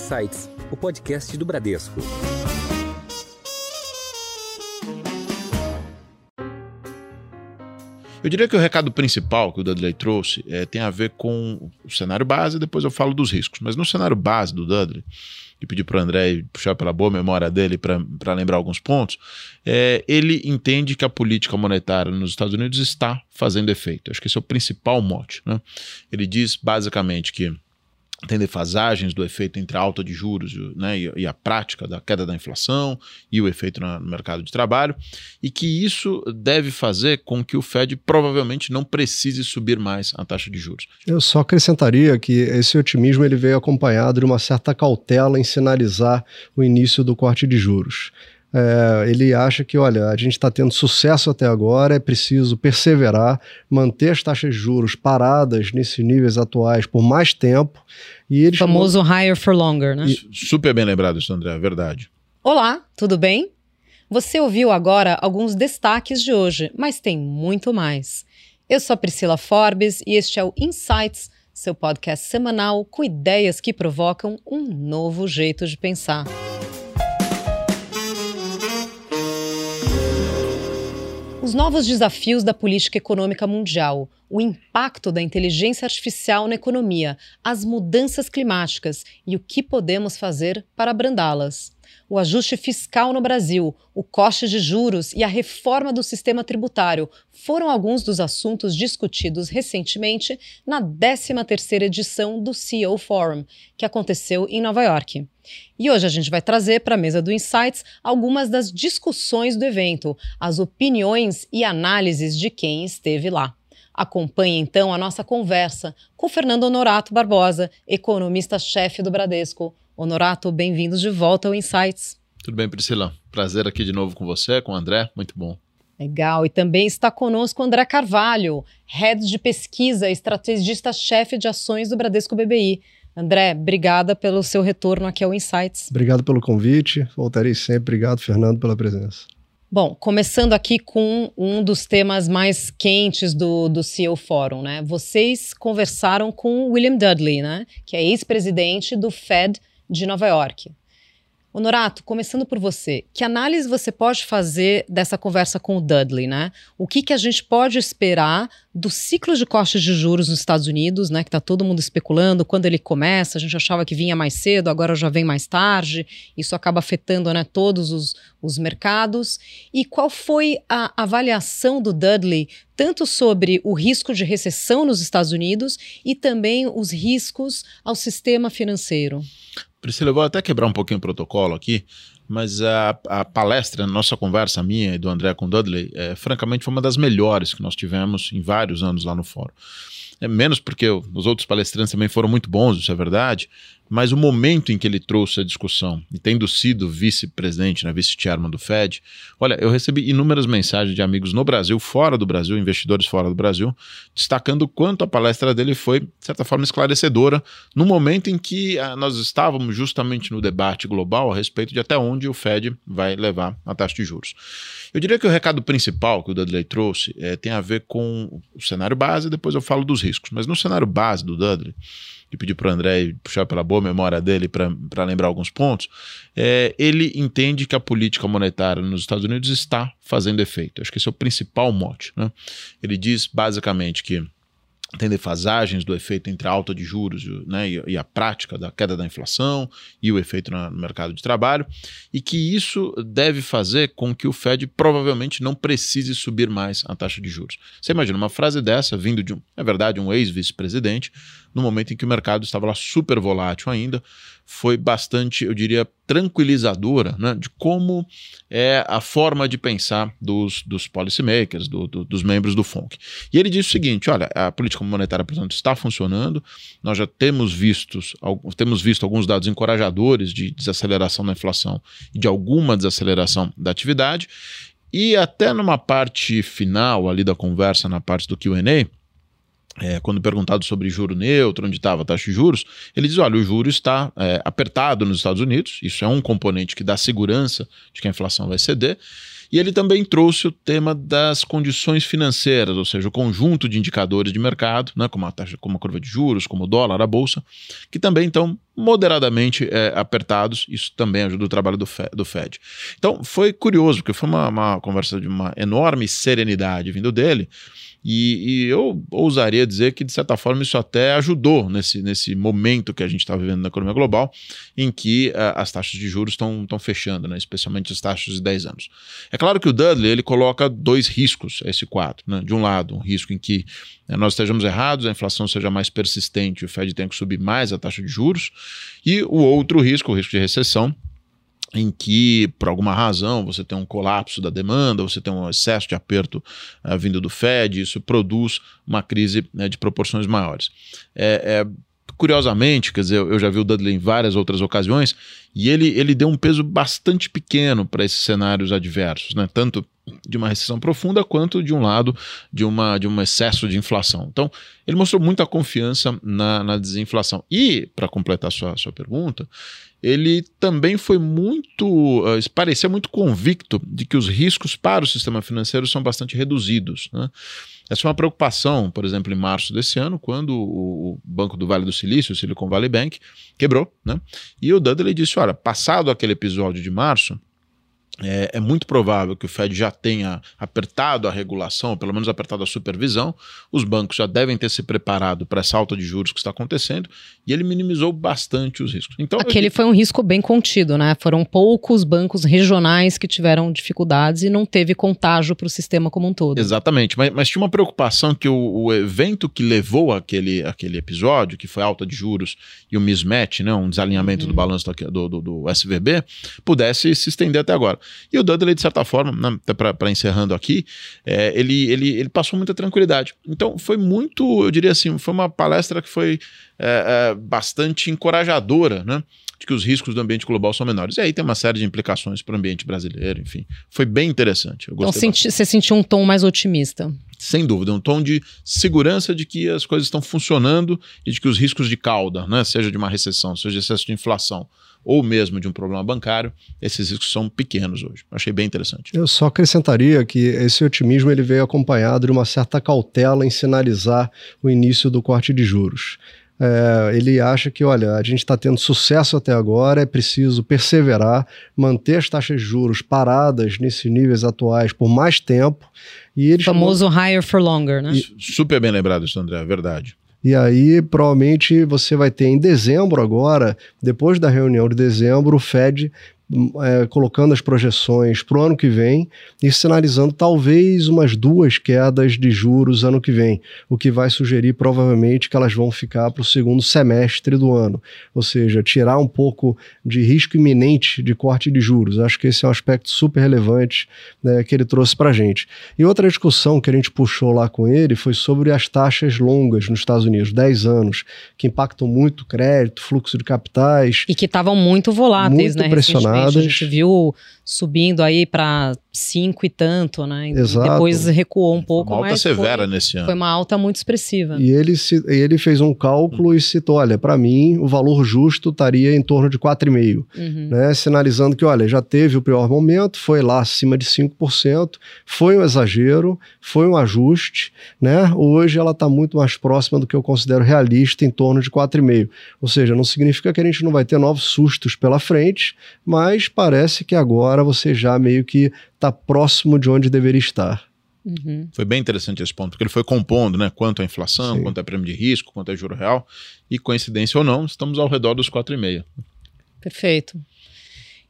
Insights, o podcast do Bradesco. Eu diria que o recado principal que o Dudley trouxe é, tem a ver com o cenário base, depois eu falo dos riscos. Mas no cenário base do Dudley, e pedir para o André puxar pela boa memória dele para lembrar alguns pontos, é, ele entende que a política monetária nos Estados Unidos está fazendo efeito. Acho que esse é o principal mote. Né? Ele diz basicamente que tem defasagens do efeito entre a alta de juros né, e, a prática da queda da inflação e o efeito no mercado de trabalho, e que isso deve fazer com que o Fed provavelmente não precise subir mais a taxa de juros. Eu só acrescentaria que esse otimismo ele veio acompanhado de uma certa cautela em sinalizar o início do corte de juros. É, ele acha que, olha, a gente está tendo sucesso até agora, é preciso perseverar, manter as taxas de juros paradas nesses níveis atuais por mais tempo. E eles famoso higher for longer, né? E... Super bem lembrado isso, André, é verdade. Olá, tudo bem? Você ouviu agora alguns destaques de hoje, mas tem muito mais. Eu sou a Priscila Forbes e este é o Insights, seu podcast semanal com ideias que provocam um novo jeito de pensar. Os novos desafios da política econômica mundial, o impacto da inteligência artificial na economia, as mudanças climáticas e o que podemos fazer para abrandá-las o ajuste fiscal no Brasil, o corte de juros e a reforma do sistema tributário foram alguns dos assuntos discutidos recentemente na 13ª edição do CEO Forum, que aconteceu em Nova York. E hoje a gente vai trazer para a mesa do Insights algumas das discussões do evento, as opiniões e análises de quem esteve lá. Acompanhe então a nossa conversa com Fernando Honorato Barbosa, economista-chefe do Bradesco. Honorato, bem-vindos de volta ao Insights. Tudo bem, Priscila? Prazer aqui de novo com você, com o André, muito bom. Legal, e também está conosco o André Carvalho, Head de Pesquisa, estrategista-chefe de ações do Bradesco BBI. André, obrigada pelo seu retorno aqui ao Insights. Obrigado pelo convite, voltarei sempre. Obrigado, Fernando, pela presença. Bom, começando aqui com um dos temas mais quentes do, do CEO Fórum, né? Vocês conversaram com William Dudley, né? Que é ex-presidente do Fed de Nova York. Honorato, começando por você, que análise você pode fazer dessa conversa com o Dudley, né? O que, que a gente pode esperar do ciclo de cortes de juros nos Estados Unidos, né? Que está todo mundo especulando quando ele começa, a gente achava que vinha mais cedo, agora já vem mais tarde, isso acaba afetando né, todos os, os mercados. E qual foi a avaliação do Dudley, tanto sobre o risco de recessão nos Estados Unidos e também os riscos ao sistema financeiro? Priscila, eu vou até quebrar um pouquinho o protocolo aqui, mas a, a palestra, a nossa conversa minha e do André com o Dudley, é, francamente foi uma das melhores que nós tivemos em vários anos lá no fórum. É menos porque os outros palestrantes também foram muito bons, isso é verdade, mas o momento em que ele trouxe a discussão, e tendo sido vice-presidente, né, vice-chairman do Fed, olha, eu recebi inúmeras mensagens de amigos no Brasil, fora do Brasil, investidores fora do Brasil, destacando quanto a palestra dele foi, de certa forma, esclarecedora, no momento em que ah, nós estávamos justamente no debate global a respeito de até onde o Fed vai levar a taxa de juros. Eu diria que o recado principal que o Dudley trouxe é, tem a ver com o cenário base, depois eu falo dos riscos, mas no cenário base do Dudley, de pedir para o André puxar pela boa memória dele para lembrar alguns pontos, é, ele entende que a política monetária nos Estados Unidos está fazendo efeito. Acho que esse é o principal mote. Né? Ele diz basicamente que tem defasagens do efeito entre a alta de juros né, e, a prática da queda da inflação e o efeito no mercado de trabalho, e que isso deve fazer com que o Fed provavelmente não precise subir mais a taxa de juros. Você imagina uma frase dessa vindo de um, é verdade, um ex-vice-presidente, no momento em que o mercado estava lá super volátil ainda, foi bastante, eu diria, tranquilizadora né, de como é a forma de pensar dos, dos policymakers, do, do, dos membros do FONC. E ele disse o seguinte: olha, a política monetária, portanto, está funcionando, nós já temos, vistos, temos visto alguns dados encorajadores de desaceleração da inflação e de alguma desaceleração da atividade, e até numa parte final ali da conversa, na parte do QA é, quando perguntado sobre juro neutro, onde estava a taxa de juros, ele diz: olha, o juro está é, apertado nos Estados Unidos, isso é um componente que dá segurança de que a inflação vai ceder. E ele também trouxe o tema das condições financeiras, ou seja, o conjunto de indicadores de mercado, né, como a taxa, como a curva de juros, como o dólar, a bolsa, que também estão moderadamente é, apertados. Isso também ajuda o trabalho do Fed, do Fed. Então foi curioso, porque foi uma, uma conversa de uma enorme serenidade vindo dele. E, e, eu ousaria dizer que, de certa forma, isso até ajudou nesse, nesse momento que a gente está vivendo na economia global, em que uh, as taxas de juros estão fechando, né? especialmente as taxas de 10 anos. É claro que o Dudley ele coloca dois riscos a esse quadro. Né? De um lado, um risco em que né, nós estejamos errados, a inflação seja mais persistente, o Fed tenha que subir mais a taxa de juros, e o outro risco, o risco de recessão, em que, por alguma razão, você tem um colapso da demanda, você tem um excesso de aperto uh, vindo do Fed, isso produz uma crise né, de proporções maiores. É, é, curiosamente, quer dizer, eu já vi o Dudley em várias outras ocasiões, e ele, ele deu um peso bastante pequeno para esses cenários adversos, né? tanto de uma recessão profunda quanto de um lado de, uma, de um excesso de inflação. Então, ele mostrou muita confiança na, na desinflação. E, para completar sua, sua pergunta, ele também foi muito, uh, parecia muito convicto de que os riscos para o sistema financeiro são bastante reduzidos. Né? Essa foi uma preocupação, por exemplo, em março desse ano, quando o, Banco do Vale do Silício, o Silicon Valley Bank, quebrou. Né? E o Dudley disse: olha, passado aquele episódio de março, é, é, muito provável que o Fed já tenha apertado a regulação, ou pelo menos apertado a supervisão. Os bancos já devem ter se preparado para essa alta de juros que está acontecendo e ele minimizou bastante os riscos. Então, Aquele eu... foi um risco bem contido, né? Foram poucos bancos regionais que tiveram dificuldades e não teve contágio para o sistema como um todo. Exatamente, mas, mas tinha uma preocupação que o, o, evento que levou aquele, aquele episódio, que foi a alta de juros e o mismatch, né, um desalinhamento uhum. do balanço do, do, do SVB, pudesse se estender até agora. E o Dudley, de certa forma, né, para encerrando aqui, é, ele, ele, ele passou muita tranquilidade. Então, foi muito, eu diria assim, foi uma palestra que foi é, é, bastante encorajadora, né? De que os riscos do ambiente global são menores. E aí tem uma série de implicações para o ambiente brasileiro, enfim. Foi bem interessante. então, senti, você sentiu um tom mais otimista? sem dúvida, um tom de segurança de que as coisas estão funcionando e de que os riscos de cauda, né, seja de uma recessão, seja de excesso de inflação, ou mesmo de um problema bancário, esses riscos são pequenos hoje. Achei bem interessante. Eu só acrescentaria que esse otimismo ele veio acompanhado de uma certa cautela em sinalizar o início do corte de juros. É, ele acha que, olha, a gente está tendo sucesso até agora, é preciso perseverar, manter as taxas de juros paradas nesses níveis atuais por mais tempo. E o famoso chamou... higher for longer, né? E... Super bem lembrado isso, André, é verdade. E aí, provavelmente, você vai ter em dezembro agora, depois da reunião de dezembro, o Fed é, colocando as projeções para o ano que vem e sinalizando talvez umas duas quedas de juros ano que vem, o que vai sugerir provavelmente que elas vão ficar para o segundo semestre do ano, ou seja, tirar um pouco de risco iminente de corte de juros. Acho que esse é um aspecto super relevante né, que ele trouxe para a gente. E outra discussão que a gente puxou lá com ele foi sobre as taxas longas nos Estados Unidos, 10 anos, que impactam muito crédito, fluxo de capitais. E que estavam muito voláteis, muito né? Pressionadas a gente viu subindo aí para cinco e tanto, né? Exato. Depois recuou um pouco, uma alta mas severa foi, nesse ano. Foi uma alta muito expressiva. E ele, se, ele fez um cálculo hum. e citou, olha, para mim o valor justo estaria em torno de 4,5, uhum. né? Sinalizando que, olha, já teve o pior momento, foi lá acima de 5%, foi um exagero, foi um ajuste, né? Hoje ela está muito mais próxima do que eu considero realista, em torno de 4,5. Ou seja, não significa que a gente não vai ter novos sustos pela frente, mas parece que agora você já meio que está próximo de onde deveria estar. Uhum. Foi bem interessante esse ponto, porque ele foi compondo, né? Quanto a inflação, Sim. quanto a prêmio de risco, quanto a juro real, e coincidência ou não, estamos ao redor dos 4,5. Perfeito.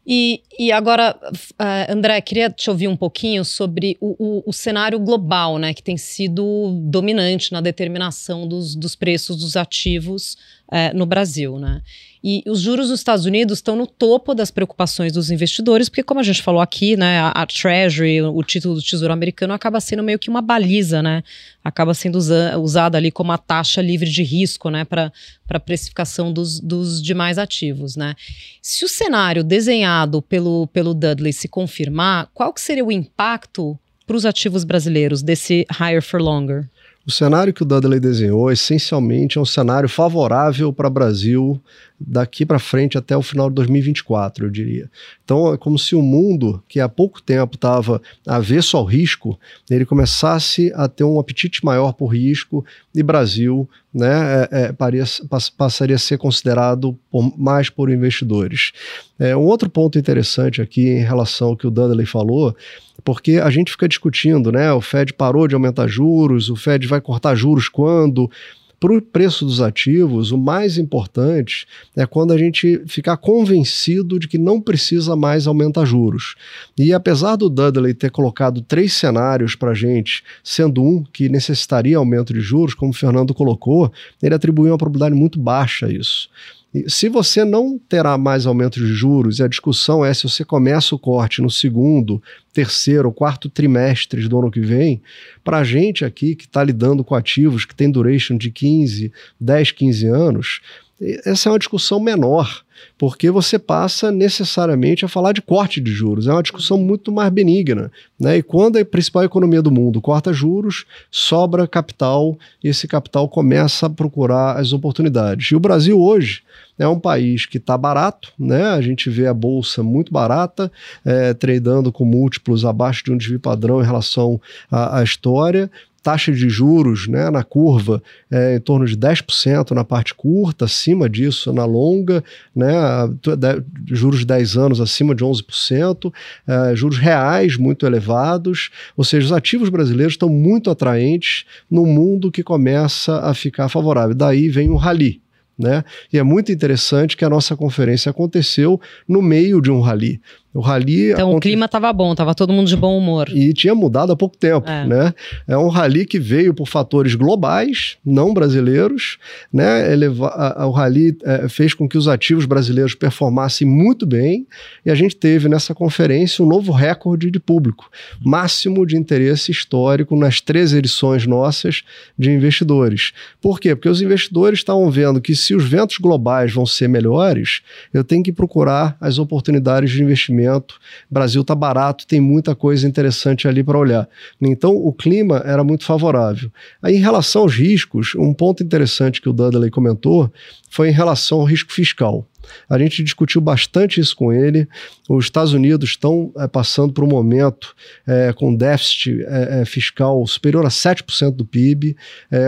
E, e agora, uh, André, queria te ouvir um pouquinho sobre o, o, o, cenário global, né, que tem sido dominante na determinação dos, dos preços dos ativos uh, no Brasil, né? E os juros dos Estados Unidos estão no topo das preocupações dos investidores, porque, como a gente falou aqui, né, a, a Treasury, o título do Tesouro Americano, acaba sendo meio que uma baliza, né? Acaba sendo usa, usada ali como a taxa livre de risco, né, para a precificação dos, dos demais ativos, né? Se o cenário desenhado pelo, pelo Dudley se confirmar, qual que seria o impacto para os ativos brasileiros desse higher for longer? O cenário que o Dudley desenhou essencialmente é um cenário favorável para o Brasil daqui para frente até o final de 2024, eu diria. Então é como se o mundo, que há pouco tempo estava avesso ao risco, ele começasse a ter um apetite maior por risco e Brasil né, é, é, passaria a ser considerado por, mais por investidores. É, um outro ponto interessante aqui em relação ao que o Dudley falou, porque a gente fica discutindo, né? O Fed parou de aumentar juros, o Fed vai cortar juros quando? Para o preço dos ativos, o mais importante é quando a gente ficar convencido de que não precisa mais aumentar juros. E apesar do Dudley ter colocado três cenários para a gente, sendo um que necessitaria aumento de juros, como o Fernando colocou, ele atribuiu uma probabilidade muito baixa a isso. Se você não terá mais aumento de juros, e a discussão é se você começa o corte no segundo, terceiro, quarto trimestres do ano que vem, para a gente aqui que está lidando com ativos que tem duration de 15, 10, 15 anos, essa é uma discussão menor, porque você passa necessariamente a falar de corte de juros. É uma discussão muito mais benigna. Né? E quando a principal economia do mundo corta juros, sobra capital e esse capital começa a procurar as oportunidades. E o Brasil hoje é um país que está barato, né? A gente vê a bolsa muito barata, é, tradando com múltiplos abaixo de um desvio padrão em relação à, à história taxa de juros né, na curva é, em torno de 10% na parte curta, acima disso na longa, né, juros de 10 anos acima de 11%, é, juros reais muito elevados, ou seja, os ativos brasileiros estão muito atraentes no mundo que começa a ficar favorável. Daí vem o rally. Né? E é muito interessante que a nossa conferência aconteceu no meio de um rally. O rally. Então o clima estava bom, estava todo mundo de bom humor. E tinha mudado há pouco tempo, é. né? É um rally que veio por fatores globais, não brasileiros, né? Eleva, o rally é, fez com que os ativos brasileiros performassem muito bem e a gente teve nessa conferência um novo recorde de público, máximo de interesse histórico nas três edições nossas de investidores. Por quê? Porque os investidores estavam vendo que se os ventos globais vão ser melhores, eu tenho que procurar as oportunidades de investimento investimento. O Brasil está barato, tem muita coisa interessante ali para olhar. Então, o clima era muito favorável. Aí, em relação aos riscos, um ponto interessante que o Dudley comentou foi em relação ao risco fiscal. A gente discutiu bastante isso com ele. Os Estados Unidos estão é, passando por um momento é, com déficit é, fiscal superior a 7% do PIB,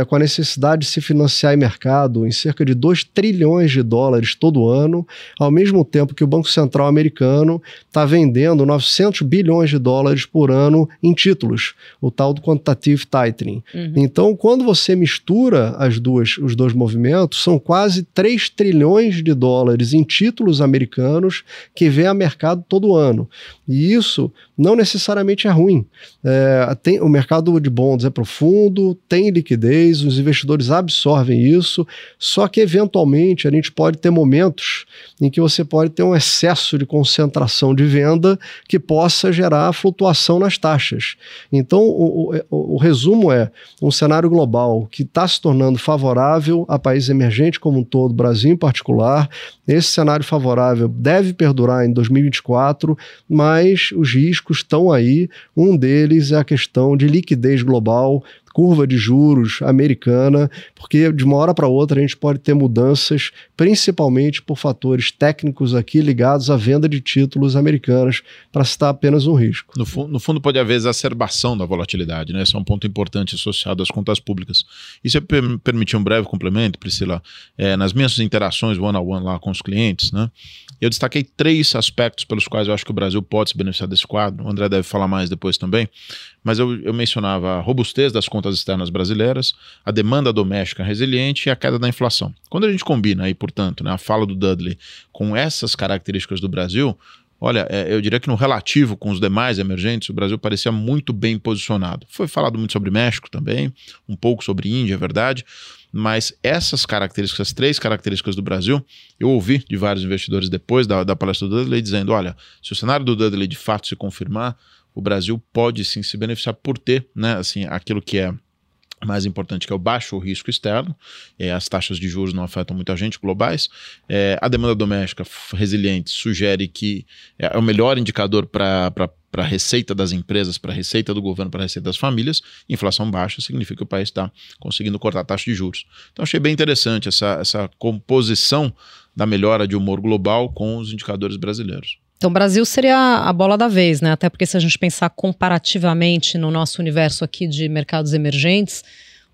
com a necessidade de se financiar em mercado em cerca de 2 trilhões de dólares todo ano, ao mesmo tempo que o Banco Central americano está vendendo 900 bilhões de dólares por ano em títulos, o tal do quantitative tightening. Uhum. Então, quando você mistura as duas, os dois movimentos, são quase 3 trilhões de dólares em títulos americanos que vem a mercado todo ano. E isso não necessariamente é ruim. É, tem, o mercado de bonds é profundo, tem liquidez, os investidores absorvem isso, só que eventualmente a gente pode ter momentos em que você pode ter um excesso de concentração de venda que possa gerar flutuação nas taxas. Então, o, o, o resumo é um cenário global que está se tornando favorável a países emergentes como um todo, Brasil em particular. Esse cenário favorável deve perdurar em 2024, mas os riscos estão aí. Um deles é a questão de liquidez global, curva de juros americana, porque de uma hora para outra a gente pode ter mudanças, principalmente por fatores técnicos aqui ligados à venda de títulos americanos, para citar apenas um risco. No, fu no, fundo, pode haver exacerbação da volatilidade, né? Esse é um ponto importante associado às contas públicas. E se me permitir um breve complemento, Priscila, é, nas minhas interações one-on-one -on -one lá com os clientes, né? Eu destaquei três aspectos pelos quais eu acho que o Brasil pode se beneficiar desse quadro. O André deve falar mais depois também mas eu, eu, mencionava a robustez das contas externas brasileiras, a demanda doméstica resiliente e a queda da inflação. Quando a gente combina aí, portanto, né, a fala do Dudley com essas características do Brasil, olha, é, eu diria que no relativo com os demais emergentes, o Brasil parecia muito bem posicionado. Foi falado muito sobre México também, um pouco sobre Índia, é verdade, mas essas características, as três características do Brasil, eu ouvi de vários investidores depois da, da palestra do Dudley dizendo: olha, se o cenário do Dudley de fato se confirmar, o Brasil pode sim se beneficiar por ter, né, assim, aquilo que é mais importante que é o baixo risco externo, é, as taxas de juros não afetam muita gente globais, é, a demanda doméstica resiliente sugere que é o melhor indicador para para a receita das empresas, para a receita do governo, para a receita das famílias, inflação baixa significa que o país está conseguindo cortar a taxa de juros. Então achei bem interessante essa, essa composição da melhora de humor global com os indicadores brasileiros. Então, o Brasil seria a bola da vez, né? Até porque se a gente pensar comparativamente no nosso universo aqui de mercados emergentes,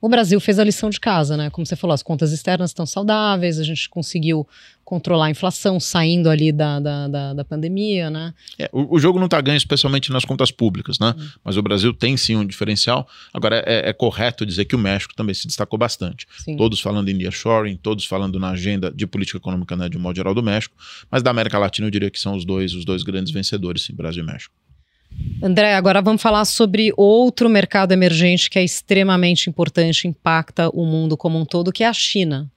o Brasil fez a lição de casa, né? Como você falou, as contas externas estão saudáveis, a gente conseguiu controlar a inflação saindo ali da, da, da, da pandemia, né? É, o, o, jogo não está ganho, especialmente nas contas públicas, né? Uhum. Mas o Brasil tem sim um diferencial. Agora, é, é, correto dizer que o México também se destacou bastante. Sim. Todos falando em nearshoring, todos falando na agenda de política econômica, né, de um modo geral, do México. Mas da América Latina, eu diria que são os dois, os dois grandes vencedores, sim, Brasil e México. André, agora vamos falar sobre outro mercado emergente que é extremamente importante, impacta o mundo como um todo, que é a China.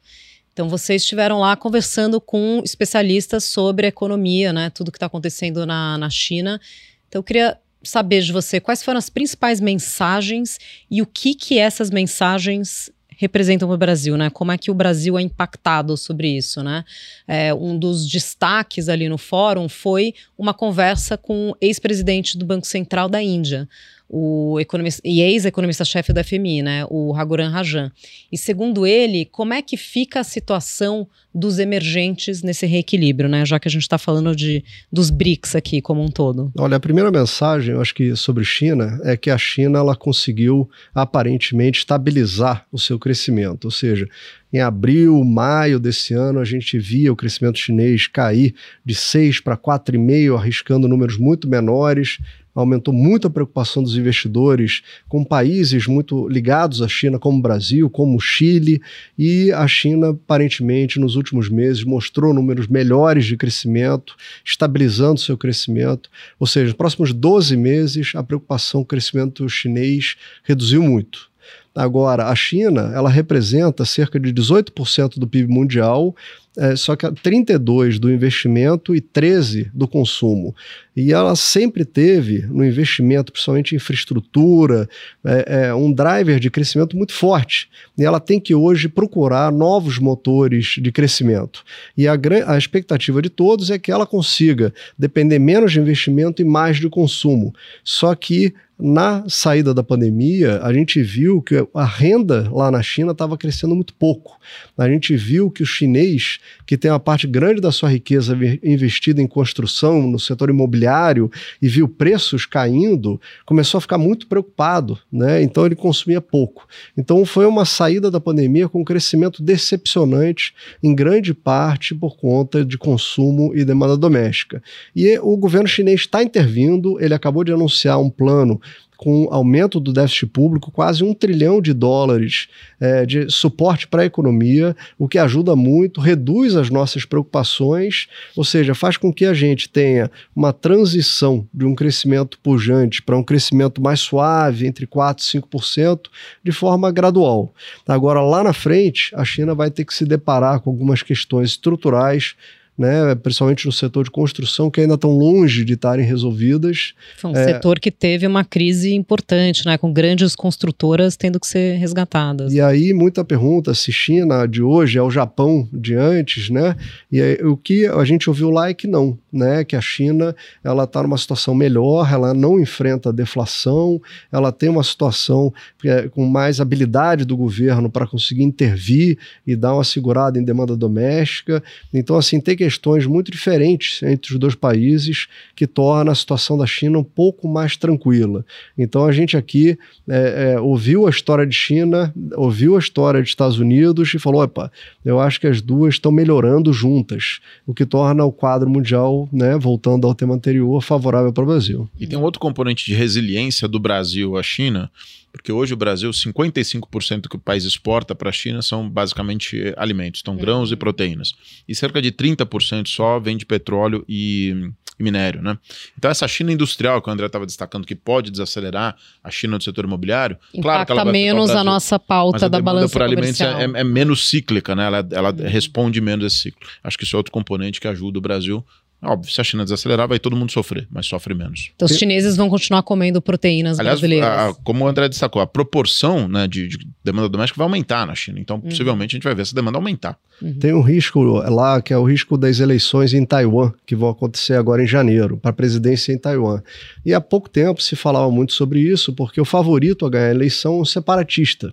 Então, vocês estiveram lá conversando com especialistas sobre a economia, né? Tudo que está acontecendo na, na China. Então, eu queria saber de você quais foram as principais mensagens e o que que essas mensagens representam o Brasil, né? Como é que o Brasil é impactado sobre isso, né? É, um dos destaques ali no fórum foi uma conversa com o ex-presidente do Banco Central da Índia, o economista e ex-economista-chefe da FMI, né, o Raghuram Rajan. E segundo ele, como é que fica a situação dos emergentes nesse reequilíbrio, né, já que a gente está falando de, dos BRICS aqui como um todo? Olha, a primeira mensagem, eu acho que sobre China, é que a China ela conseguiu aparentemente estabilizar o seu crescimento, ou seja, em abril, maio desse ano, a gente via o crescimento chinês cair de 6 para 4,5, arriscando números muito menores aumentou muito a preocupação dos investidores com países muito ligados à China, como o Brasil, como o Chile, e a China, aparentemente, nos últimos meses mostrou números melhores de crescimento, estabilizando seu crescimento. Ou seja, nos próximos 12 meses, a preocupação com o crescimento chinês reduziu muito. Agora, a China, ela representa cerca de 18% do PIB mundial, é, só que 32 do investimento e 13 do consumo. E ela sempre teve no investimento, principalmente em infraestrutura, é, é, um driver de crescimento muito forte. E ela tem que hoje procurar novos motores de crescimento. E a, a expectativa de todos é que ela consiga depender menos de investimento e mais de consumo. Só que na saída da pandemia, a gente viu que a renda lá na China estava crescendo muito pouco. A gente viu que o chinês, que tem uma parte grande da sua riqueza investida em construção, no setor imobiliário, e viu preços caindo, começou a ficar muito preocupado, né? Então ele consumia pouco. Então foi uma saída da pandemia com um crescimento decepcionante, em grande parte por conta de consumo e demanda doméstica. E o governo chinês está intervindo, ele acabou de anunciar um plano com aumento do déficit público, quase um trilhão de dólares é, de suporte para a economia, o que ajuda muito, reduz as nossas preocupações, ou seja, faz com que a gente tenha uma transição de um crescimento pujante para um crescimento mais suave, entre 4% e 5%, de forma gradual. Agora, lá na frente, a China vai ter que se deparar com algumas questões estruturais né, principalmente no setor de construção, que ainda estão longe de estarem resolvidas. Foi um é, setor que teve uma crise importante, né, com grandes construtoras tendo que ser resgatadas. E aí, muita pergunta se China de hoje é o Japão de antes, né? E aí, o que a gente ouviu lá é que não, né? Que a China ela está numa situação melhor, ela não enfrenta deflação, ela tem uma situação é, com mais habilidade do governo para conseguir intervir e dar uma segurada em demanda doméstica. Então, assim, tem questões muito diferentes entre os dois países que torna a situação da China um pouco mais tranquila. Então a gente aqui é, é, ouviu a história de China, ouviu a história dos Estados Unidos e falou: opa, eu acho que as duas estão melhorando juntas, o que torna o quadro mundial, né, voltando ao tema anterior, favorável para o Brasil. E tem um outro componente de resiliência do Brasil à China porque hoje o Brasil, 55% que o país exporta para a China são basicamente alimentos, então grãos e uhum. proteínas. E cerca de 30% só vem de petróleo e, e, minério, né? Então essa China industrial que o André estava destacando que pode desacelerar a China do setor imobiliário, Impacta claro que ela vai menos a nossa pauta da balança por alimentos é, é, é, menos cíclica, né? Ela, ela uhum. responde menos esse ciclo. Acho que isso é outro componente que ajuda o Brasil Óbvio, se a China desacelerar, vai todo mundo sofrer, mas sofre menos. Então os chineses vão continuar comendo proteínas Aliás, brasileiras. a- como o André destacou, a proporção né, de, de demanda doméstica vai aumentar na China. Então, possivelmente, a gente vai ver essa demanda aumentar. Tem um risco lá, que é o risco das eleições em Taiwan, que vão acontecer agora em janeiro, para a presidência em Taiwan. E há pouco tempo se falava muito sobre isso, porque o favorito a ganhar a eleição é um separatista.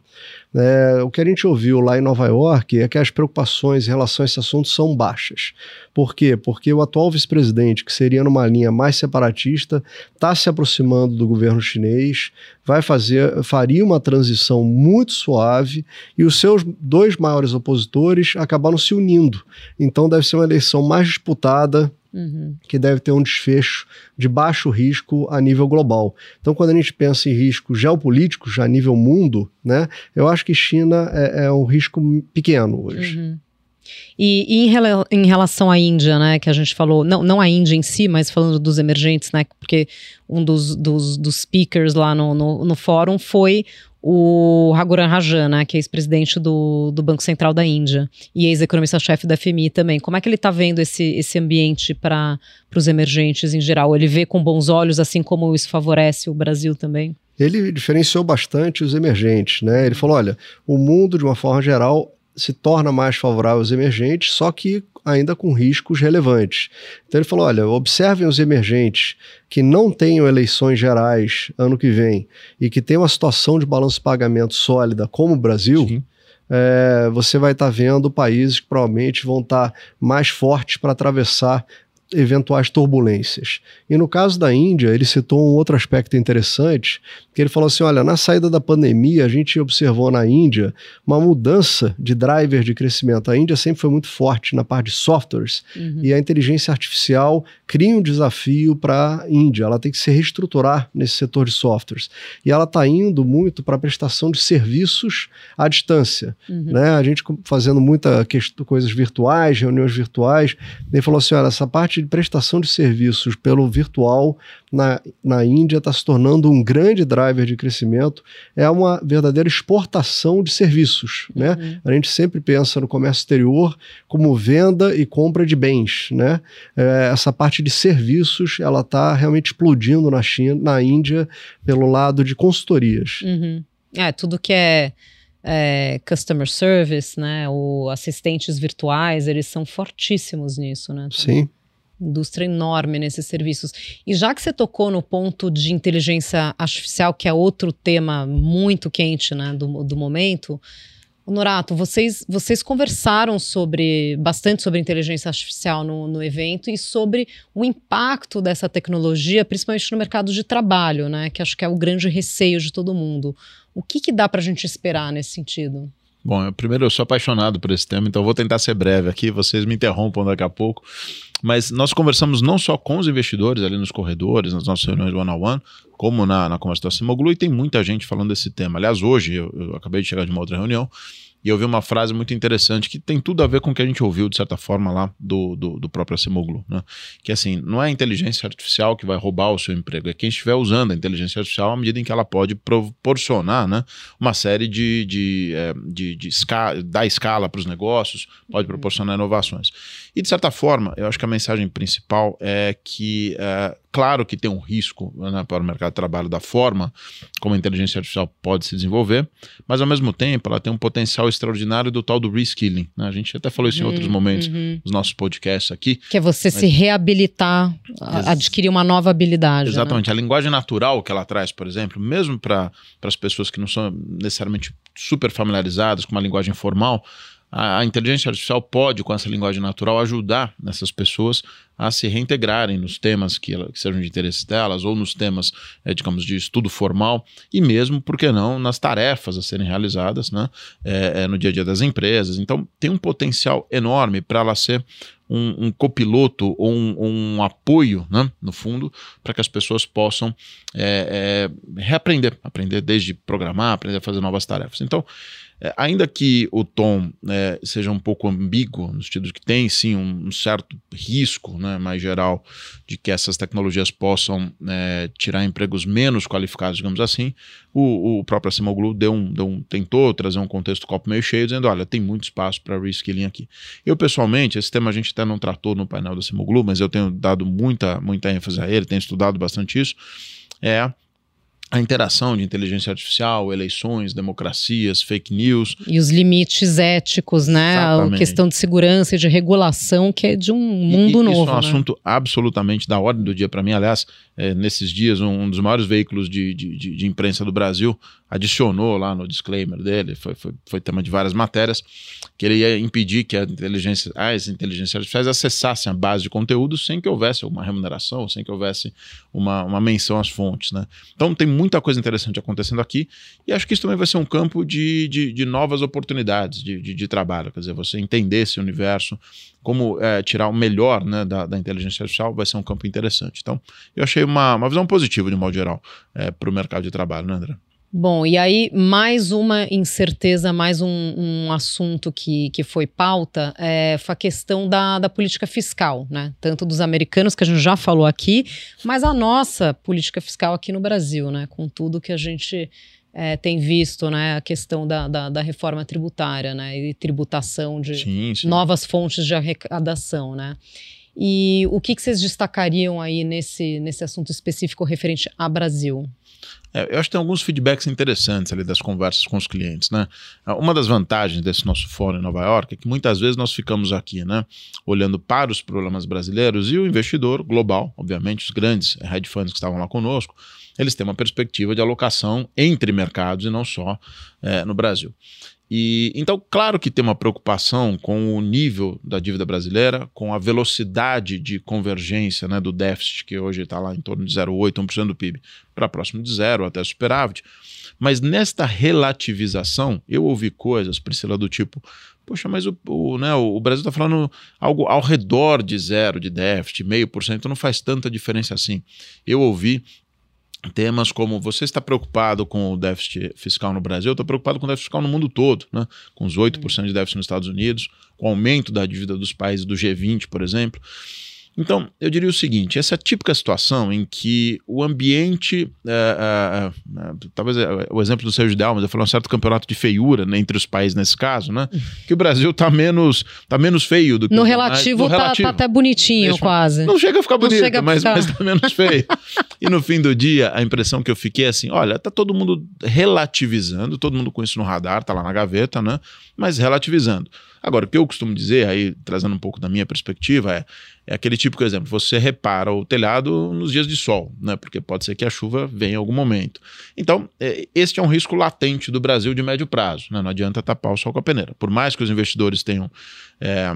É, o que a gente ouviu lá em Nova York é que as preocupações em relação a esse assunto são baixas. Por quê? Porque o atual vice-presidente, que seria numa linha mais separatista, está se aproximando do governo chinês, vai fazer, faria uma transição muito suave e os seus dois maiores opositores acabaram se unindo. Então deve ser uma eleição mais disputada, Uhum. que deve ter um desfecho de baixo risco a nível global. Então, quando a gente pensa em riscos geopolíticos a nível mundo, né, eu acho que China é, é um risco pequeno hoje. Uhum. E, e em, rela- em relação à Índia, né, que a gente falou, não, não a Índia em si, mas falando dos emergentes, né, porque um dos, dos, dos speakers lá no, no, no fórum foi o Raghuram Rajan, né, que é ex-presidente do, do Banco Central da Índia e ex-economista-chefe da FMI também. Como é que ele está vendo esse, esse ambiente para os emergentes em geral? Ele vê com bons olhos, assim como isso favorece o Brasil também? Ele diferenciou bastante os emergentes, né? Ele falou, olha, o mundo de uma forma geral se torna mais favorável aos emergentes, só que ainda com riscos relevantes. Então ele falou, olha, observem os emergentes que não tenham eleições gerais ano que vem e que tenham uma situação de balanço de pagamento sólida como o Brasil, Sim. é, você vai estar vendo países que provavelmente vão estar mais fortes para atravessar eventuais turbulências. E no caso da Índia, ele citou um outro aspecto interessante, que ele falou assim, olha, na saída da pandemia, a gente observou na Índia uma mudança de driver de crescimento. A Índia sempre foi muito forte na parte de softwares, Uhum. e a inteligência artificial cria um desafio para a Índia. Ela tem que se reestruturar nesse setor de softwares. E ela está indo muito para a prestação de serviços à distância. Uhum. Né? A gente fazendo muita coisas virtuais, reuniões virtuais. Ele falou assim: olha, essa parte de prestação de serviços pelo virtual na, na Índia está se tornando um grande driver de crescimento. É uma verdadeira exportação de serviços. Né? Uhum. A gente sempre pensa no comércio exterior como venda e compra de bens, né? É, essa parte de serviços, ela está realmente explodindo na China, na Índia, pelo lado de consultorias. Uhum. É, tudo que é, é, customer service, né? Ou assistentes virtuais, eles são fortíssimos nisso, né? Sim. Indústria enorme nesses serviços. E já que você tocou no ponto de inteligência artificial, que é outro tema muito quente, né, do, do momento, Norato, vocês, vocês conversaram sobre bastante sobre inteligência artificial no, no evento e sobre o impacto dessa tecnologia, principalmente no mercado de trabalho, né? Que acho que é o grande receio de todo mundo. O que, que dá para a gente esperar nesse sentido? Bom, eu, primeiro eu sou apaixonado por esse tema, então vou tentar ser breve aqui, vocês me interrompam daqui a pouco. Mas nós conversamos não só com os investidores ali nos corredores, nas nossas reuniões one-on-one, como na, na conversa da Simoglu, e tem muita gente falando desse tema. Aliás, hoje eu, eu acabei de chegar de uma outra reunião e eu vi uma frase muito interessante que tem tudo a ver com o que a gente ouviu, de certa forma, lá do, do, do próprio Acemoglu, né? Que assim, não é a inteligência artificial que vai roubar o seu emprego, é quem estiver usando a inteligência artificial à medida em que ela pode proporcionar né, uma série de, de, é, de, de escala, dar escala para os negócios, pode proporcionar inovações. E, de certa forma, eu acho que a mensagem principal é que, é, claro que tem um risco né, para o mercado de trabalho da forma como a inteligência artificial pode se desenvolver, mas, ao mesmo tempo, ela tem um potencial extraordinário do tal do reskilling. Né? A gente até falou isso em outros momentos Uhum. nos nossos podcasts aqui. Que é você se reabilitar, Ex- adquirir uma nova habilidade. né? Exatamente. A linguagem natural que ela traz, por exemplo, mesmo para as pessoas que não são necessariamente super familiarizadas com uma linguagem formal, a, a inteligência artificial pode, com essa linguagem natural, ajudar essas pessoas a se reintegrarem nos temas que, que sejam de interesse delas, ou nos temas, eh, digamos, de estudo formal, e mesmo, por que não, nas tarefas a serem realizadas né, eh, eh, no dia a dia das empresas. Então, tem um potencial enorme para ela ser um, um copiloto ou um, um apoio, né, no fundo, para que as pessoas possam é, é, reaprender, aprender desde programar, aprender a fazer novas tarefas. Então, é, ainda que o tom é, seja um pouco ambíguo, no sentido de que tem sim um, certo risco né, mais geral de que essas tecnologias possam é, tirar empregos menos qualificados, digamos assim, o, o próprio Acimoglu deu um, deu um, tentou trazer um contexto copo meio cheio, dizendo: olha, tem muito espaço para reskilling aqui. Eu, pessoalmente, esse tema a gente até não tratou no painel da Acimoglu, mas eu tenho dado muita, muita ênfase a ele, tenho estudado bastante isso. É a interação de inteligência artificial, eleições, democracias, fake news. E os limites éticos, né? Exatamente. A questão de segurança e de regulação, que é de um mundo e, novo. Isso é um né? assunto absolutamente da ordem do dia para mim. Aliás, é, nesses dias, um, um, dos maiores veículos de, de, de, de imprensa do Brasil adicionou lá no disclaimer dele, foi, foi, foi, tema de várias matérias, que ele ia impedir que a inteligência, as inteligências artificiais acessassem a base de conteúdo sem que houvesse uma remuneração, sem que houvesse uma, uma menção às fontes. Né? Então tem muita coisa interessante acontecendo aqui e acho que isso também vai ser um campo de, de, de novas oportunidades de, de, de, trabalho, quer dizer, você entender esse universo, como é, tirar o melhor né, da, da, inteligência artificial vai ser um campo interessante. Então eu achei uma, uma visão positiva de modo geral é, para o mercado de trabalho, né André? Bom, e aí mais uma incerteza, mais um, um assunto que, que foi pauta, é, foi a questão da, da política fiscal, né? Tanto dos americanos, que a gente já falou aqui, mas a nossa política fiscal aqui no Brasil, né? Com tudo que a gente é, tem visto, né? A questão da, da, da, reforma tributária, né? E tributação de sim, sim. novas fontes de arrecadação, né? E o que, que vocês destacariam aí nesse, nesse assunto específico referente a Brasil? É, eu acho que tem alguns feedbacks interessantes ali das conversas com os clientes, né? Uma das vantagens desse nosso fórum em Nova York é que muitas vezes nós ficamos aqui, né? Olhando para os problemas brasileiros e o investidor global, obviamente, os grandes hedge funds que estavam lá conosco, eles têm uma perspectiva de alocação entre mercados e não só é, no Brasil. E então, claro que tem uma preocupação com o nível da dívida brasileira, com a velocidade de convergência né, do déficit, que hoje está lá em torno de 0,8%, 1% do PIB, para próximo de zero, até superávit. Mas nesta relativização, eu ouvi coisas, Priscila, do tipo: poxa, mas o, o, né, o Brasil está falando algo ao redor de zero de déficit, meio por cento, não faz tanta diferença assim. Eu ouvi temas como você está preocupado com o déficit fiscal no Brasil, eu estou preocupado com o déficit fiscal no mundo todo, né? com os 8% de déficit nos Estados Unidos, com o aumento da dívida dos países do G20, por exemplo. Então, eu diria o seguinte: essa é a típica situação em que o ambiente. É, é, talvez o exemplo do Sérgio Delmas, eu falei um certo campeonato de feiura né, entre os países nesse caso, né? Que o Brasil está menos, tá menos feio do que No relativo, no tá, relativo tá até bonitinho, Deixa, quase. Não chega a ficar bonito, a mas, ficar... mas tá menos feio. e no fim do dia, a impressão que eu fiquei é assim: olha, tá todo mundo relativizando, todo mundo com isso no radar, tá lá na gaveta, né? Mas relativizando. Agora, o que eu costumo dizer, aí trazendo um pouco da minha perspectiva, é, é aquele de exemplo: você repara o telhado nos dias de sol, né? Porque pode ser que a chuva venha em algum momento. Então, é, este é um risco latente do Brasil de médio prazo. Né? Não adianta tapar o sol com a peneira. Por mais que os investidores tenham. É,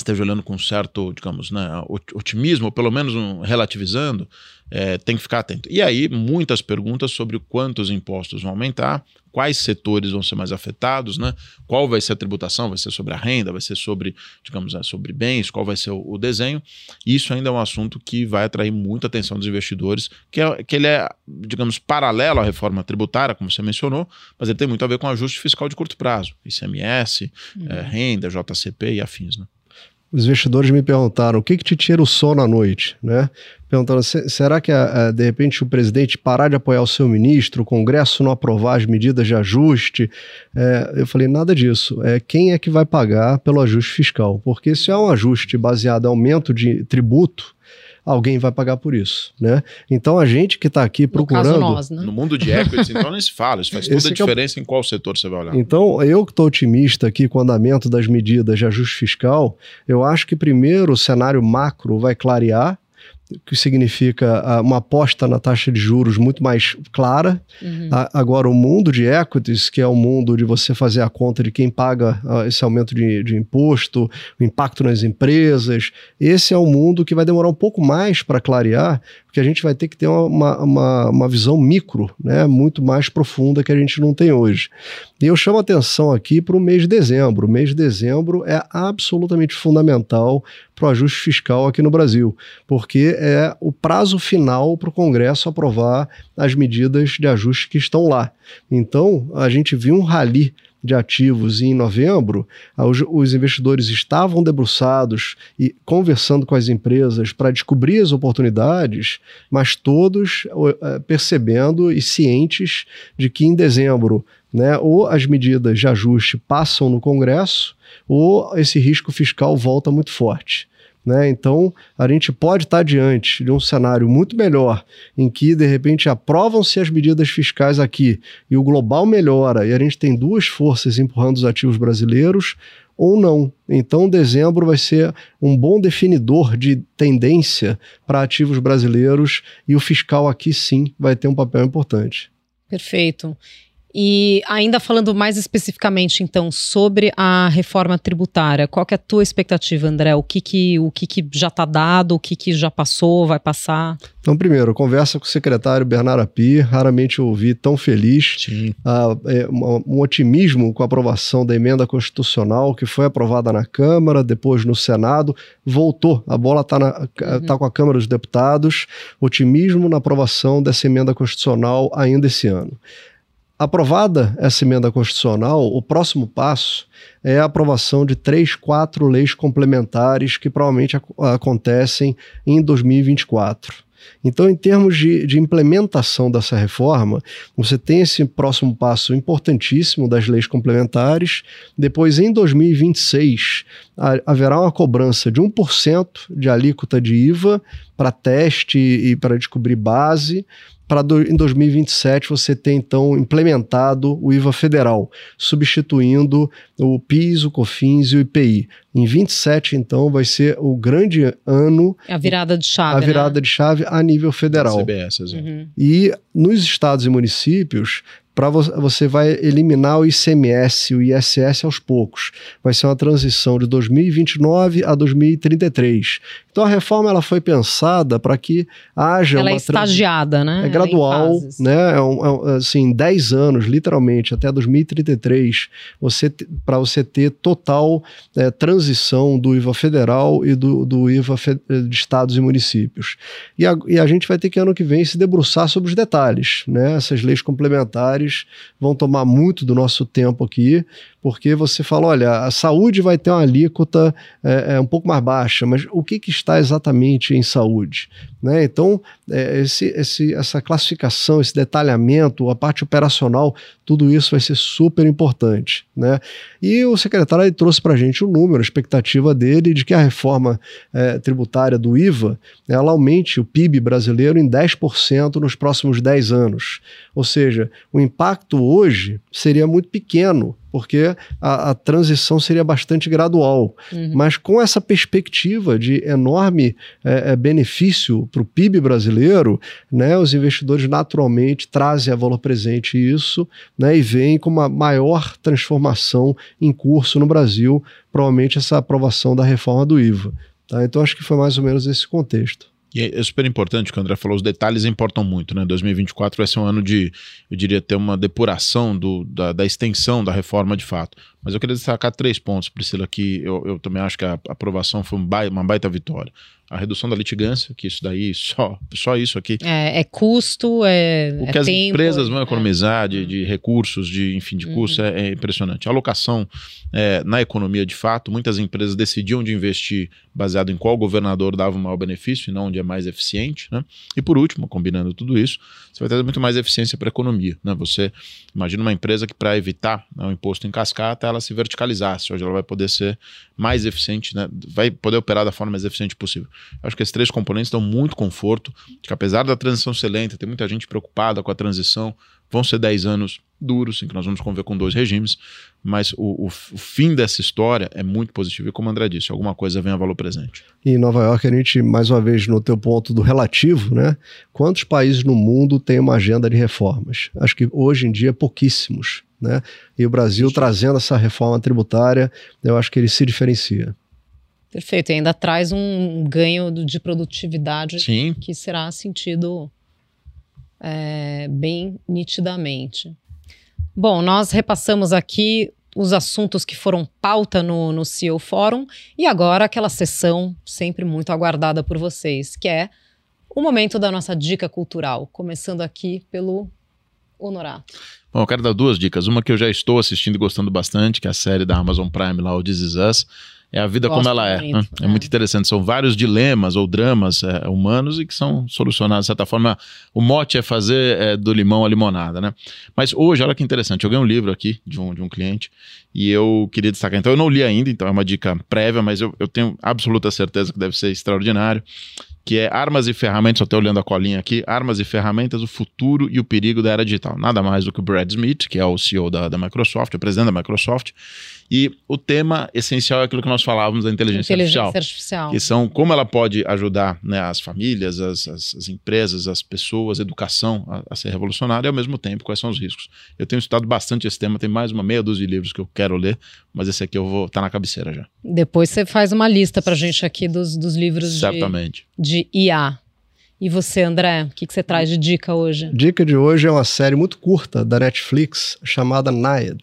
esteja olhando com certo, digamos, né, otimismo, ou pelo menos um, relativizando, é, tem que ficar atento. E aí, muitas perguntas sobre quantos impostos vão aumentar, quais setores vão ser mais afetados, né? Qual vai ser a tributação? Vai ser sobre a renda? Vai ser sobre, digamos, né, sobre bens? Qual vai ser o, o desenho? Isso ainda é um assunto que vai atrair muita atenção dos investidores, que, é, que ele é, digamos, paralelo à reforma tributária, como você mencionou, mas ele tem muito a ver com ajuste fiscal de curto prazo, ICMS, uhum. é, renda, JCP e afins, né? Os investidores me perguntaram o que, que te tira o sono à noite, né? Perguntaram, será que de repente o presidente parar de apoiar o seu ministro, o Congresso não aprovar as medidas de ajuste? É, eu falei, nada disso. É quem é que vai pagar pelo ajuste fiscal? Porque se é um ajuste baseado em aumento de tributo, alguém vai pagar por isso, né? Então a gente que está aqui procurando... No, nós, né? no mundo de equities, então nem se fala, isso faz toda a é diferença é... em qual setor você vai olhar. Então eu que estou otimista aqui com o andamento das medidas de ajuste fiscal, eu acho que primeiro o cenário macro vai clarear, que significa uh, uma aposta na taxa de juros muito mais clara. Uhum. Uh, agora, o mundo de equities, que é o mundo de você fazer a conta de quem paga uh, esse aumento de, de, imposto, o impacto nas empresas, esse é o mundo que vai demorar um pouco mais para clarear, porque a gente vai ter que ter uma, uma, uma visão micro, né, muito mais profunda que a gente não tem hoje. E eu chamo atenção aqui para o mês de dezembro. O mês de dezembro é absolutamente fundamental para o ajuste fiscal aqui no Brasil, porque é o prazo final para o Congresso aprovar as medidas de ajuste que estão lá. Então, a gente viu um rally de ativos em novembro, ah, os, investidores estavam debruçados e conversando com as empresas para descobrir as oportunidades, mas todos uh, percebendo e cientes de que em dezembro né, ou as medidas de ajuste passam no Congresso ou esse risco fiscal volta muito forte. Né? Então, a gente pode estar diante de um cenário muito melhor, em que, de repente, aprovam-se as medidas fiscais aqui e o global melhora e a gente tem duas forças empurrando os ativos brasileiros, ou não. Então, dezembro vai ser um bom definidor de tendência para ativos brasileiros e o fiscal aqui sim vai ter um papel importante. Perfeito. E ainda falando mais especificamente, então, sobre a reforma tributária, qual que é a tua expectativa, André? O que, que, o que, que já está dado, o que, que já passou, vai passar? Então, primeiro, conversa com o secretário Bernardo Api, raramente ouvi tão feliz. Ah, é, um otimismo com a aprovação da emenda constitucional que foi aprovada na Câmara, depois no Senado, voltou. A bola está uhum. tá com a Câmara dos Deputados. Otimismo na aprovação dessa emenda constitucional ainda esse ano. Aprovada essa emenda constitucional, o próximo passo é a aprovação de três, quatro leis complementares que provavelmente ac acontecem em 2024. Então, em termos de, de, implementação dessa reforma, você tem esse próximo passo importantíssimo das leis complementares. Depois, em 2026, haverá uma cobrança de 1% de alíquota de IVA para teste e para descobrir base para em 2027 você ter então implementado o IVA federal, substituindo o PIS, o COFINS e o IPI. Em 27 então vai ser o grande ano a virada de chave, a virada né? de chave a nível federal. CBS. Uhum. E nos estados e municípios para você vai eliminar o ICMS, o ISS aos poucos. Vai ser uma transição de 2029 a 2033. Então a reforma ela foi pensada para que haja ela uma é estagiada, né? É gradual, né? É, um, é assim, 10 anos, literalmente, até 2033, você para você ter total é, transição do IVA federal e do, do IVA de estados e municípios. E a, e a gente vai ter que ano que vem se debruçar sobre os detalhes, né? Essas leis complementares vão tomar muito do nosso tempo aqui, porque você fala, olha, a saúde vai ter uma alíquota é, é um pouco mais baixa, mas o que, que está exatamente em saúde? Né? Então, é, esse, esse, essa classificação, esse detalhamento, a parte operacional, tudo isso vai ser super importante. Né? E o secretário trouxe para a gente um número, a expectativa dele de que a reforma é, tributária do IVA ela aumente o PIB brasileiro em 10% nos próximos 10 anos. Ou seja, o impacto hoje seria muito pequeno porque a, a, transição seria bastante gradual. Uhum. Mas com essa perspectiva de enorme é, é, benefício para o PIB brasileiro, né, os investidores naturalmente trazem a valor presente isso né, e veem com uma maior transformação em curso no Brasil, provavelmente essa aprovação da reforma do IVA. Tá? Então acho que foi mais ou menos esse contexto. E é super importante que o André falou, os detalhes importam muito, né? 2024 vai ser um ano de, eu diria, ter uma depuração do, da, da extensão da reforma de fato. Mas eu queria destacar três pontos, Priscila, que eu, eu também acho que a aprovação foi uma baita vitória a redução da litigância, que isso daí, só, só isso aqui. É, é custo, é. O que é as tempo, empresas vão economizar é. de, de, recursos, de, enfim, de custos, uhum. é, é, impressionante. A alocação é, na economia, de fato, muitas empresas decidiam de investir baseado em qual governador dava o maior benefício e não onde é mais eficiente. Né? E por último, combinando tudo isso, você vai ter muito mais eficiência para a economia. Né? Você imagina uma empresa que, para evitar né, o imposto em cascata, ela se verticalizasse. Hoje ela vai poder ser mais eficiente, né? vai poder operar da forma mais eficiente possível. Acho que esses três componentes dão muito conforto, que apesar da transição ser lenta, tem muita gente preocupada com a transição, vão ser 10 anos duros, em que nós vamos conviver com dois regimes, mas o, o, o, fim dessa história é muito positivo e como o André disse, alguma coisa vem a valor presente. E em Nova York, a gente, mais uma vez, no teu ponto do relativo, né? Quantos países no mundo têm uma agenda de reformas? Acho que hoje em dia pouquíssimos, né? E o Brasil Sim. trazendo essa reforma tributária, eu acho que ele se diferencia. Perfeito, e ainda traz um ganho de produtividade Sim. que será sentido é, bem nitidamente. Bom, nós repassamos aqui os assuntos que foram pauta no, no CEO Fórum e agora aquela sessão sempre muito aguardada por vocês, que é o momento da nossa dica cultural, começando aqui pelo Honorato. Bom, eu quero dar duas dicas. Uma que eu já estou assistindo e gostando bastante, que é a série da Amazon Prime lá, o This Is Us. É a vida Gosto como ela é. muito? É. é. muito interessante. São vários dilemas ou dramas é, humanos e que são solucionados de certa forma. O mote é fazer é, do limão a limonada, né? Mas hoje, olha que interessante. Eu ganhei um livro aqui de um, de um cliente e eu queria destacar. Então, eu não li ainda, então é uma dica prévia, mas eu, eu tenho absoluta certeza que deve ser extraordinário que é Armas e Ferramentas, estou olhando a colinha aqui, Armas e Ferramentas, o futuro e o perigo da era digital. Nada mais do que o Brad Smith, que é o CEO da, da Microsoft, o presidente da Microsoft, e o tema essencial é aquilo que nós falávamos da inteligência, Inteligência artificial. artificial. Que são como ela pode ajudar né, as famílias, as, as, as empresas, as pessoas, a educação a, a ser revolucionária e ao mesmo tempo quais são os riscos. Eu tenho estudado bastante esse tema, tem mais uma meia dúzia de livros que eu quero ler, mas esse aqui eu vou estar tá na cabeceira já. Depois você faz uma lista pra gente aqui dos, dos livros de, Certamente. De IA. E você, André, o que, que você traz de dica hoje? Dica de hoje é uma série muito curta da Netflix chamada Nayad.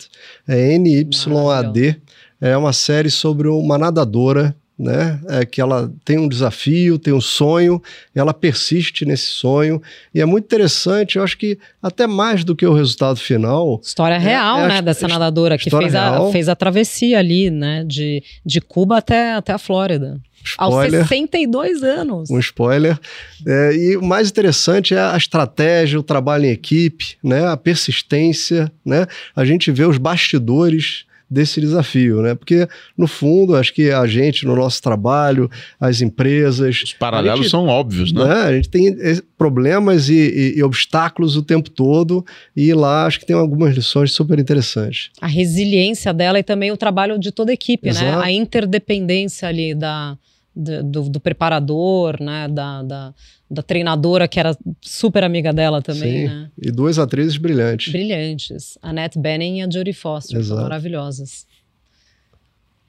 É NYAD. É uma série sobre uma nadadora, né? É que ela tem um desafio, tem um sonho, ela persiste nesse sonho. E é muito interessante, eu acho que até mais do que o resultado final. História real, é a né, his- dessa nadadora que fez a, fez a travessia ali, né, de, de Cuba até, até a Flórida. Aos Spoiler. 62 anos. um spoiler. É, e o mais interessante é a estratégia, o trabalho em equipe, né? a persistência. Né? A gente vê os bastidores desse desafio, né? Porque, no fundo, acho que a gente, no nosso trabalho, as empresas. Os paralelos gente- são óbvios, né? né? A gente tem eh, problemas e, e- e obstáculos o tempo todo, e lá acho que tem algumas lições super interessantes. A resiliência dela e também o trabalho de toda a equipe, né? Exato. A interdependência ali da, do, do- do preparador, né? Da, da, da treinadora, que era super amiga dela também, Sim. né? E duas atrizes brilhantes. Brilhantes. A Annette Bening e a Jodie Foster, são Exato. maravilhosas.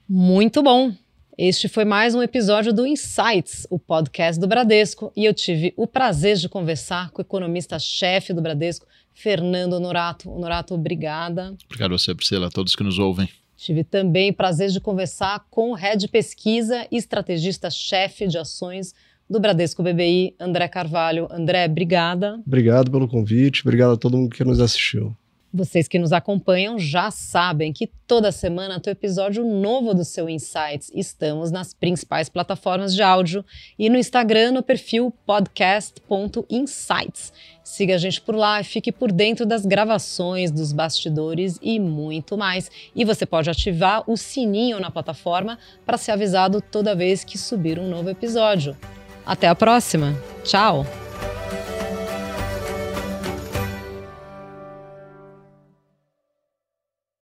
Muito bom. Este foi mais um episódio do Insights, o podcast do Bradesco, e eu tive o prazer de conversar com o economista-chefe do Bradesco, Fernando Honorato. Honorato, obrigada. Obrigado a você, Priscila, a todos que nos ouvem. Tive também prazer de conversar com o head pesquisa e estrategista-chefe de ações do Bradesco BBI, André Carvalho. André, obrigada. Obrigado pelo convite, obrigado a todo mundo que nos assistiu. Vocês que nos acompanham já sabem que toda semana tem episódio novo do seu Insights. Estamos nas principais plataformas de áudio e no Instagram no perfil podcast.insights. Siga a gente por lá e fique por dentro das gravações, dos bastidores e muito mais. E você pode ativar o sininho na plataforma para ser avisado toda vez que subir um novo episódio. Até a próxima. Tchau!